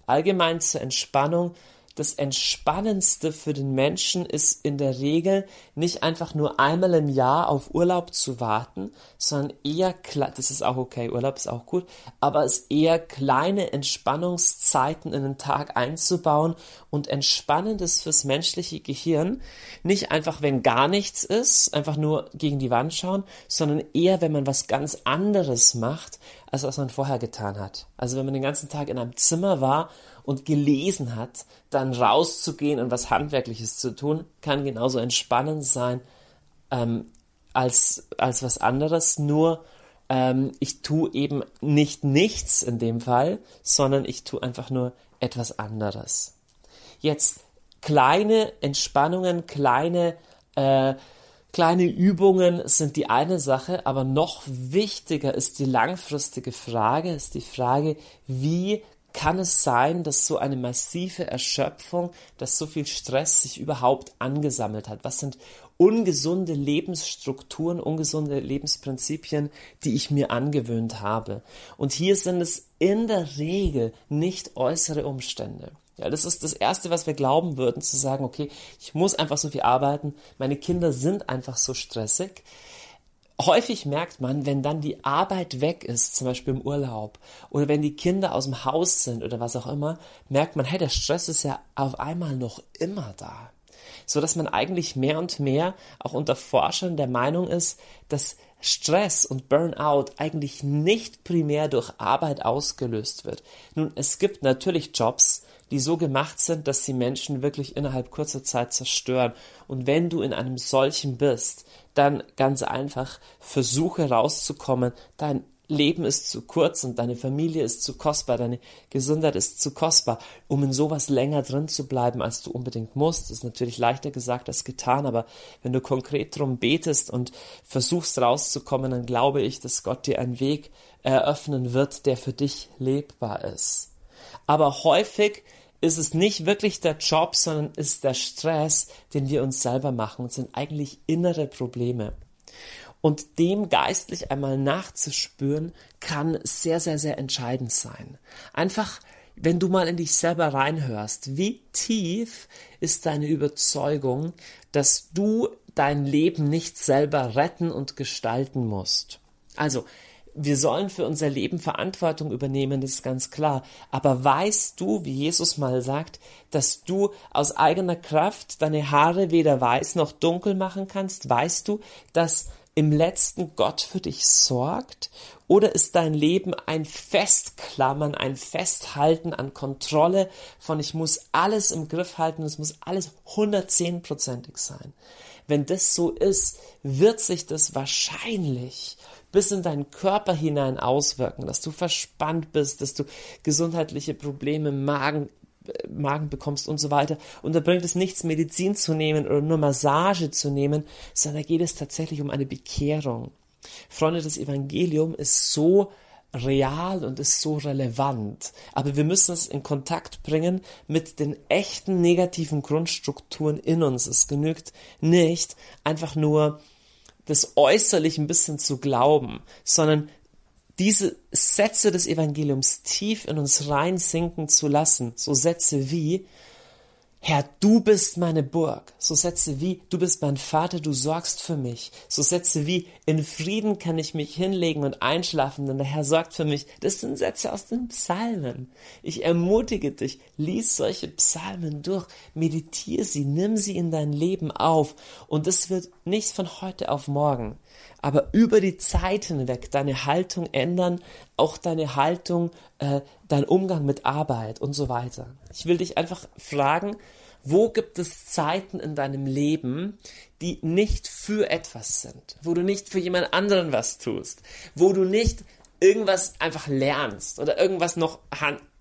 Speaker 2: Allgemein zur Entspannung das Entspannendste für den Menschen ist in der Regel nicht einfach nur einmal im Jahr auf Urlaub zu warten, sondern eher, das ist auch okay, Urlaub ist auch gut, aber es eher kleine Entspannungszeiten in den Tag einzubauen und entspannendes fürs menschliche Gehirn, nicht einfach, wenn gar nichts ist, einfach nur gegen die Wand schauen, sondern eher, wenn man was ganz anderes macht, als was man vorher getan hat. Also wenn man den ganzen Tag in einem Zimmer war und gelesen hat, dann rauszugehen und was Handwerkliches zu tun, kann genauso entspannend sein ähm, als, als was anderes. Nur ähm, ich tue eben nicht nichts in dem Fall, sondern ich tue einfach nur etwas anderes. Jetzt kleine Entspannungen, kleine äh, Kleine Übungen sind die eine Sache, aber noch wichtiger ist die langfristige Frage, ist die Frage, wie kann es sein, dass so eine massive Erschöpfung, dass so viel Stress sich überhaupt angesammelt hat? Was sind ungesunde Lebensstrukturen, ungesunde Lebensprinzipien, die ich mir angewöhnt habe? Und hier sind es in der Regel nicht äußere Umstände. Ja, das ist das Erste, was wir glauben würden, zu sagen, okay, ich muss einfach so viel arbeiten, meine Kinder sind einfach so stressig häufig merkt man, wenn dann die Arbeit weg ist, zum Beispiel im Urlaub, oder wenn die Kinder aus dem Haus sind oder was auch immer, merkt man, hey, der Stress ist ja auf einmal noch immer da. So dass man eigentlich mehr und mehr auch unter Forschern der Meinung ist, dass Stress und Burnout eigentlich nicht primär durch Arbeit ausgelöst wird. Nun, es gibt natürlich Jobs, die so gemacht sind, dass sie Menschen wirklich innerhalb kurzer Zeit zerstören. Und wenn du in einem solchen bist, dann ganz einfach versuche rauszukommen. Dein Leben ist zu kurz und deine Familie ist zu kostbar, deine Gesundheit ist zu kostbar, um in sowas länger drin zu bleiben, als du unbedingt musst. Das ist natürlich leichter gesagt als getan, aber wenn du konkret drum betest und versuchst rauszukommen, dann glaube ich, dass Gott dir einen Weg eröffnen wird, der für dich lebbar ist. Aber häufig ist es nicht wirklich der Job, sondern ist der Stress, den wir uns selber machen und sind eigentlich innere Probleme. Und dem geistlich einmal nachzuspüren, kann sehr, sehr, sehr entscheidend sein. Einfach, wenn du mal in dich selber reinhörst, wie tief ist deine Überzeugung, dass du dein Leben nicht selber retten und gestalten musst? Also, wir sollen für unser Leben Verantwortung übernehmen, das ist ganz klar. Aber weißt du, wie Jesus mal sagt, dass du aus eigener Kraft deine Haare weder weiß noch dunkel machen kannst? Weißt du, dass im letzten Gott für dich sorgt? Oder ist dein Leben ein Festklammern, ein Festhalten an Kontrolle von ich muss alles im Griff halten, es muss alles hundertzehnprozentig sein? wenn das so ist, wird sich das wahrscheinlich bis in deinen Körper hinein auswirken, dass du verspannt bist, dass du gesundheitliche Probleme, Magen, Magen bekommst und so weiter. Und da bringt es nichts, Medizin zu nehmen oder nur Massage zu nehmen, sondern da geht es tatsächlich um eine Bekehrung. Freunde, das Evangelium ist so real und ist so relevant. Aber wir müssen es in Kontakt bringen mit den echten negativen Grundstrukturen in uns. Es genügt nicht, einfach nur das äußerlich ein bisschen zu glauben, sondern diese Sätze des Evangeliums tief in uns reinsinken zu lassen. So Sätze wie, Herr, du bist meine Burg. So Sätze wie, du bist mein Vater, du sorgst für mich. So Sätze wie, in Frieden kann ich mich hinlegen und einschlafen, denn der Herr sorgt für mich. Das sind Sätze aus den Psalmen. Ich ermutige dich, lies solche Psalmen durch, meditiere sie, nimm sie in dein Leben auf. Und es wird nicht von heute auf morgen, aber über die Zeit hinweg deine Haltung ändern, auch deine Haltung, äh, dein Umgang mit Arbeit und so weiter. Ich will dich einfach fragen, wo gibt es Zeiten in deinem Leben, die nicht für etwas sind, wo du nicht für jemand anderen was tust, wo du nicht irgendwas einfach lernst oder irgendwas noch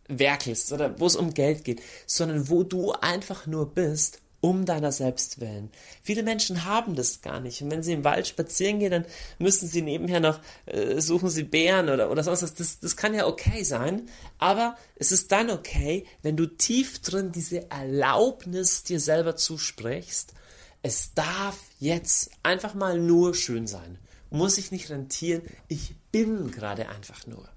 Speaker 2: werkelst oder wo es um Geld geht, sondern wo du einfach nur bist, um deiner selbst willen. Viele Menschen haben das gar nicht. Und wenn sie im Wald spazieren gehen, dann müssen sie nebenher noch, äh, suchen sie Bären oder, oder sonst was. Das, das kann ja okay sein. Aber es ist dann okay, wenn du tief drin diese Erlaubnis dir selber zusprichst. Es darf jetzt einfach mal nur schön sein. Muss ich nicht rentieren. Ich bin gerade einfach nur.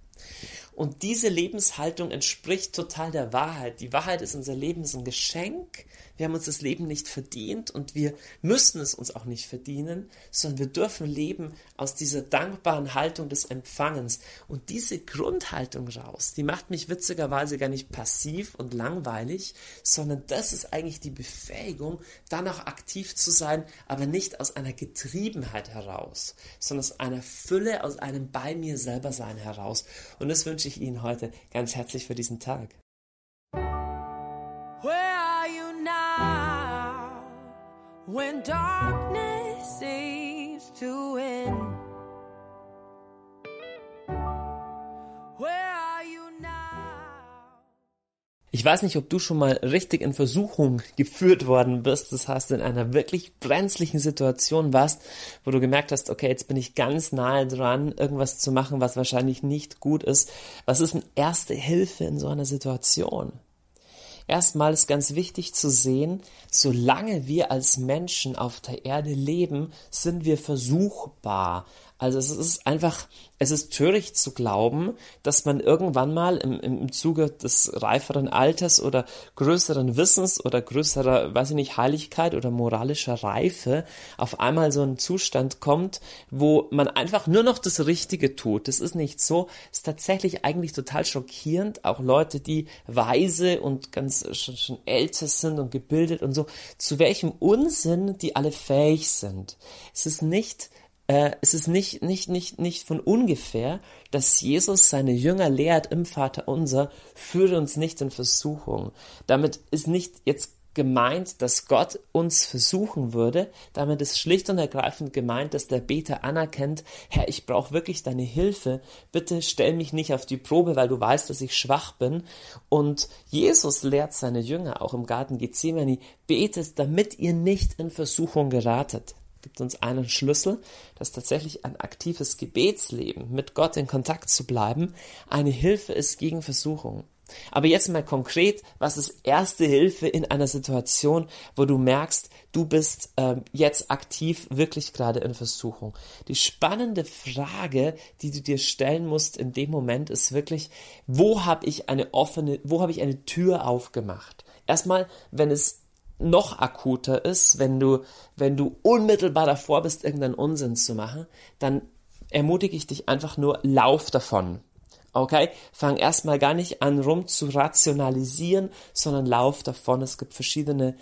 Speaker 2: Und diese Lebenshaltung entspricht total der Wahrheit. Die Wahrheit ist, unser Leben ist ein Geschenk wir haben uns das Leben nicht verdient und wir müssen es uns auch nicht verdienen, sondern wir dürfen leben aus dieser dankbaren Haltung des Empfangens. Und diese Grundhaltung raus, die macht mich witzigerweise gar nicht passiv und langweilig, sondern das ist eigentlich die Befähigung, dann auch aktiv zu sein, aber nicht aus einer Getriebenheit heraus, sondern aus einer Fülle, aus einem bei mir selber sein heraus. Und das wünsche ich Ihnen heute ganz herzlich für diesen Tag. When darkness seems to win. Ich weiß nicht, ob du schon mal richtig in Versuchung geführt worden bist. Das heißt, in einer wirklich brenzlichen Situation warst, wo du gemerkt hast, okay, jetzt bin ich ganz nahe dran, irgendwas zu machen, was wahrscheinlich nicht gut ist. Was ist eine erste Hilfe in so einer Situation? Erstmal ist ganz wichtig zu sehen, solange wir als Menschen auf der Erde leben, sind wir versuchbar. Also es ist einfach, es ist töricht zu glauben, dass man irgendwann mal im, im Zuge des reiferen Alters oder größeren Wissens oder größerer, weiß ich nicht, Heiligkeit oder moralischer Reife auf einmal so einen Zustand kommt, wo man einfach nur noch das Richtige tut. Das ist nicht so. Es ist tatsächlich eigentlich total schockierend. Auch Leute, die weise und ganz schon, schon älter sind und gebildet und so, zu welchem Unsinn die alle fähig sind. Es ist nicht äh, es ist nicht, nicht, nicht, nicht von ungefähr, dass Jesus seine Jünger lehrt im Vater unser, führe uns nicht in Versuchung. Damit ist nicht jetzt gemeint, dass Gott uns versuchen würde. Damit ist schlicht und ergreifend gemeint, dass der Beter anerkennt, Herr, ich brauche wirklich deine Hilfe. Bitte stell mich nicht auf die Probe, weil du weißt, dass ich schwach bin. Und Jesus lehrt seine Jünger auch im Garten Gethsemane, betet, damit ihr nicht in Versuchung geratet gibt uns einen Schlüssel, dass tatsächlich ein aktives Gebetsleben mit Gott in Kontakt zu bleiben eine Hilfe ist gegen Versuchung. Aber jetzt mal konkret, was ist erste Hilfe in einer Situation, wo du merkst, du bist ähm, jetzt aktiv wirklich gerade in Versuchung? Die spannende Frage, die du dir stellen musst in dem Moment, ist wirklich, wo habe ich eine offene, wo habe ich eine Tür aufgemacht? Erstmal, wenn es noch akuter ist, wenn du, wenn du unmittelbar davor bist, irgendeinen Unsinn zu machen, dann ermutige ich dich einfach nur, lauf davon. Okay? Fang erstmal gar nicht an, rum zu rationalisieren, sondern lauf davon. Es gibt verschiedene,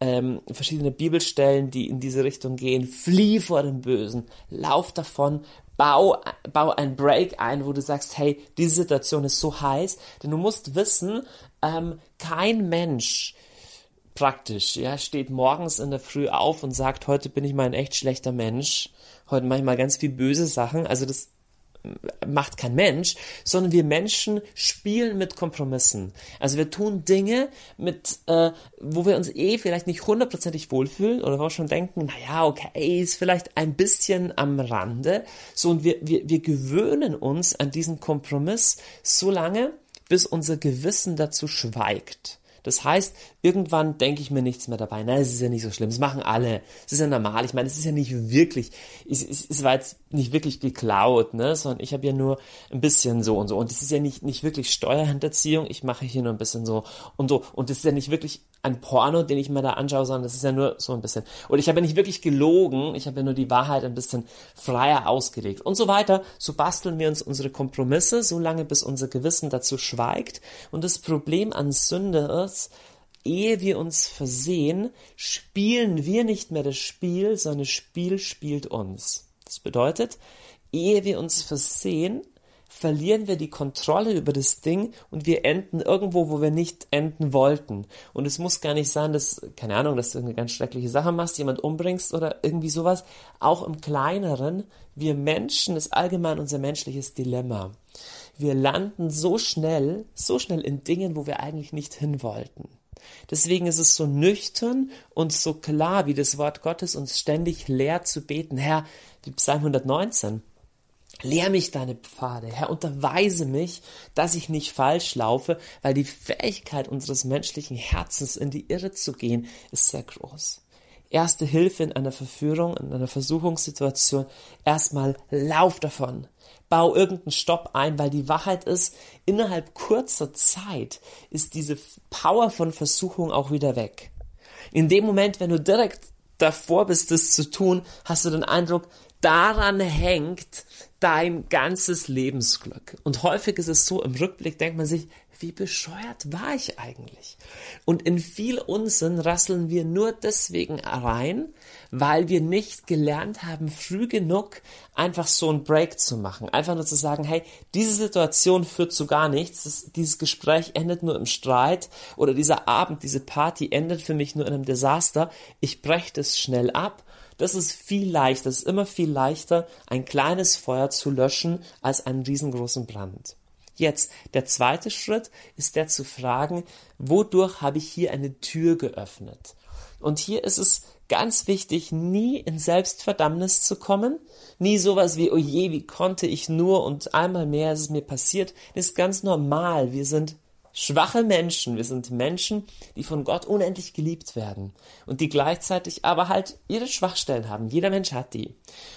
Speaker 2: ähm, verschiedene Bibelstellen, die in diese Richtung gehen. Flieh vor dem Bösen. Lauf davon. Bau, bau ein Break ein, wo du sagst, hey, diese Situation ist so heiß, denn du musst wissen, ähm, kein Mensch praktisch, ja, steht morgens in der Früh auf und sagt, heute bin ich mal ein echt schlechter Mensch, heute mache ich mal ganz viel böse Sachen, also das macht kein Mensch, sondern wir Menschen spielen mit Kompromissen. Also wir tun Dinge, mit, äh, wo wir uns eh vielleicht nicht hundertprozentig wohlfühlen oder wo wir schon denken, naja, okay, ist vielleicht ein bisschen am Rande. So, und wir, wir, wir gewöhnen uns an diesen Kompromiss so lange, bis unser Gewissen dazu schweigt. Das heißt, irgendwann denke ich mir nichts mehr dabei. Nein, es ist ja nicht so schlimm. Das machen alle. Es ist ja normal. Ich meine, es ist ja nicht wirklich, es, es, es war jetzt nicht wirklich geklaut, ne, sondern ich habe ja nur ein bisschen so und so. Und es ist ja nicht, nicht wirklich Steuerhinterziehung. Ich mache hier nur ein bisschen so und so. Und es ist ja nicht wirklich ein Porno, den ich mir da anschaue, sondern das ist ja nur so ein bisschen. Und ich habe ja nicht wirklich gelogen, ich habe ja nur die Wahrheit ein bisschen freier ausgelegt und so weiter. So basteln wir uns unsere Kompromisse, so lange bis unser Gewissen dazu schweigt. Und das Problem an Sünde ist, ehe wir uns versehen, spielen wir nicht mehr das Spiel, sondern das Spiel spielt uns. Das bedeutet, ehe wir uns versehen, verlieren wir die Kontrolle über das Ding und wir enden irgendwo, wo wir nicht enden wollten. Und es muss gar nicht sein, dass, keine Ahnung, dass du eine ganz schreckliche Sache machst, jemand umbringst oder irgendwie sowas. Auch im Kleineren, wir Menschen, ist allgemein unser menschliches Dilemma. Wir landen so schnell, so schnell in Dingen, wo wir eigentlich nicht hin wollten. Deswegen ist es so nüchtern und so klar, wie das Wort Gottes uns ständig lehrt zu beten. Herr, wie Psalm 119. Lehr mich deine Pfade, Herr, unterweise mich, dass ich nicht falsch laufe, weil die Fähigkeit unseres menschlichen Herzens in die Irre zu gehen, ist sehr groß. Erste Hilfe in einer Verführung, in einer Versuchungssituation, erstmal lauf davon. Bau irgendeinen Stopp ein, weil die Wahrheit ist, innerhalb kurzer Zeit ist diese Power von Versuchung auch wieder weg. In dem Moment, wenn du direkt davor bist, das zu tun, hast du den Eindruck, daran hängt dein ganzes Lebensglück. Und häufig ist es so, im Rückblick denkt man sich, wie bescheuert war ich eigentlich? Und in viel Unsinn rasseln wir nur deswegen rein, weil wir nicht gelernt haben, früh genug einfach so einen Break zu machen. Einfach nur zu sagen, hey, diese Situation führt zu gar nichts, das, dieses Gespräch endet nur im Streit oder dieser Abend, diese Party endet für mich nur in einem Desaster. Ich breche das schnell ab das ist viel leichter, es ist immer viel leichter, ein kleines Feuer zu löschen, als einen riesengroßen Brand. Jetzt, der zweite Schritt ist der zu fragen, wodurch habe ich hier eine Tür geöffnet? Und hier ist es ganz wichtig, nie in Selbstverdammnis zu kommen, nie sowas wie, oh je, wie konnte ich nur und einmal mehr ist es mir passiert. Das ist ganz normal. Wir sind schwache Menschen. Wir sind Menschen, die von Gott unendlich geliebt werden und die gleichzeitig aber halt ihre Schwachstellen haben. Jeder Mensch hat die.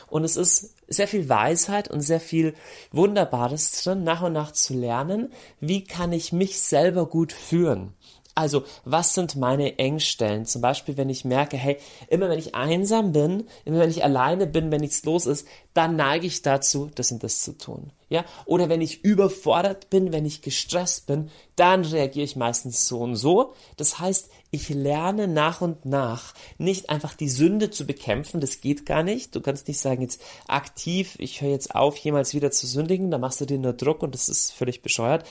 Speaker 2: Und es ist sehr viel Weisheit und sehr viel Wunderbares drin, nach und nach zu lernen, wie kann ich mich selber gut führen. Also, was sind meine Engstellen? Zum Beispiel, wenn ich merke, hey, immer wenn ich einsam bin, immer wenn ich alleine bin, wenn nichts los ist, dann neige ich dazu, das und das zu tun. Ja? Oder wenn ich überfordert bin, wenn ich gestresst bin, dann reagiere ich meistens so und so. Das heißt, ich lerne nach und nach nicht einfach die Sünde zu bekämpfen, das geht gar nicht. Du kannst nicht sagen, jetzt aktiv, ich höre jetzt auf, jemals wieder zu sündigen, da machst du dir nur Druck und das ist völlig bescheuert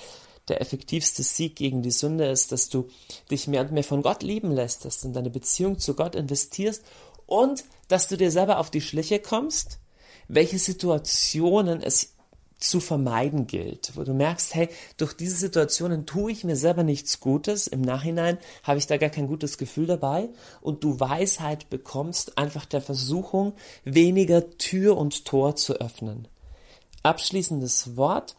Speaker 2: der effektivste Sieg gegen die Sünde ist, dass du dich mehr und mehr von Gott lieben lässt, dass du in deine Beziehung zu Gott investierst und dass du dir selber auf die Schliche kommst, welche Situationen es zu vermeiden gilt, wo du merkst, hey, durch diese Situationen tue ich mir selber nichts Gutes, im Nachhinein habe ich da gar kein gutes Gefühl dabei und du Weisheit bekommst, einfach der Versuchung, weniger Tür und Tor zu öffnen. Abschließendes Wort.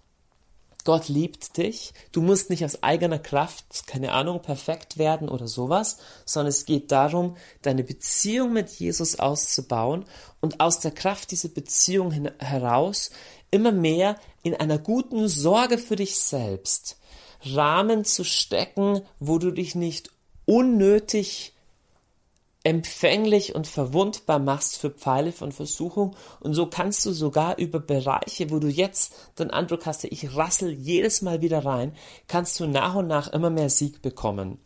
Speaker 2: Gott liebt dich. Du musst nicht aus eigener Kraft, keine Ahnung, perfekt werden oder sowas, sondern es geht darum, deine Beziehung mit Jesus auszubauen und aus der Kraft dieser Beziehung heraus immer mehr in einer guten Sorge für dich selbst Rahmen zu stecken, wo du dich nicht unnötig empfänglich und verwundbar machst für Pfeile von Versuchung und so kannst du sogar über Bereiche, wo du jetzt den Eindruck hast, ich rassel jedes Mal wieder rein, kannst du nach und nach immer mehr Sieg bekommen.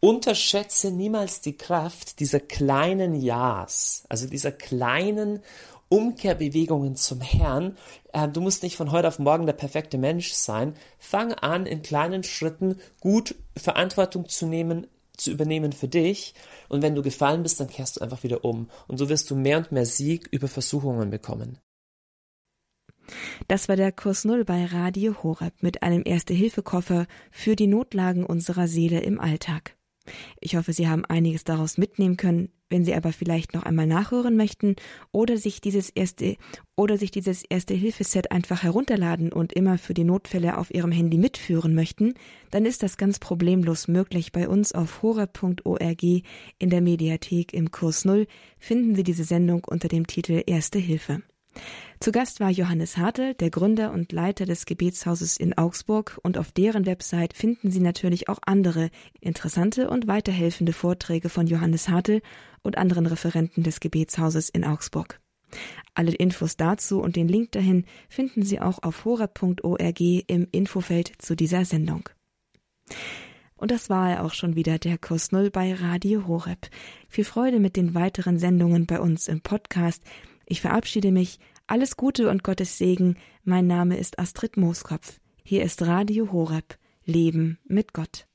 Speaker 2: Unterschätze niemals die Kraft dieser kleinen Ja's, also dieser kleinen Umkehrbewegungen zum Herrn. Äh, du musst nicht von heute auf morgen der perfekte Mensch sein. Fang an, in kleinen Schritten gut Verantwortung zu nehmen zu übernehmen für dich. Und wenn du gefallen bist, dann kehrst du einfach wieder um. Und so wirst du mehr und mehr Sieg über Versuchungen bekommen.
Speaker 1: Das war der Kurs Null bei Radio Horeb mit einem Erste-Hilfe-Koffer für die Notlagen unserer Seele im Alltag. Ich hoffe, Sie haben einiges daraus mitnehmen können. Wenn Sie aber vielleicht noch einmal nachhören möchten oder sich dieses erste oder sich dieses erste Hilfeset einfach herunterladen und immer für die Notfälle auf Ihrem Handy mitführen möchten, dann ist das ganz problemlos möglich bei uns auf horeb.org in der Mediathek im Kurs Null finden Sie diese Sendung unter dem Titel Erste Hilfe. Zu Gast war Johannes Hartl, der Gründer und Leiter des Gebetshauses in Augsburg, und auf deren Website finden Sie natürlich auch andere interessante und weiterhelfende Vorträge von Johannes Hartl und anderen Referenten des Gebetshauses in Augsburg. Alle Infos dazu und den Link dahin finden Sie auch auf horab.org im Infofeld zu dieser Sendung. Und das war er auch schon wieder, der Kurs Null bei Radio Horeb. Viel Freude mit den weiteren Sendungen bei uns im Podcast. Ich verabschiede mich. Alles Gute und Gottes Segen. Mein Name ist Astrid Mooskopf. Hier ist Radio Horeb. Leben mit Gott.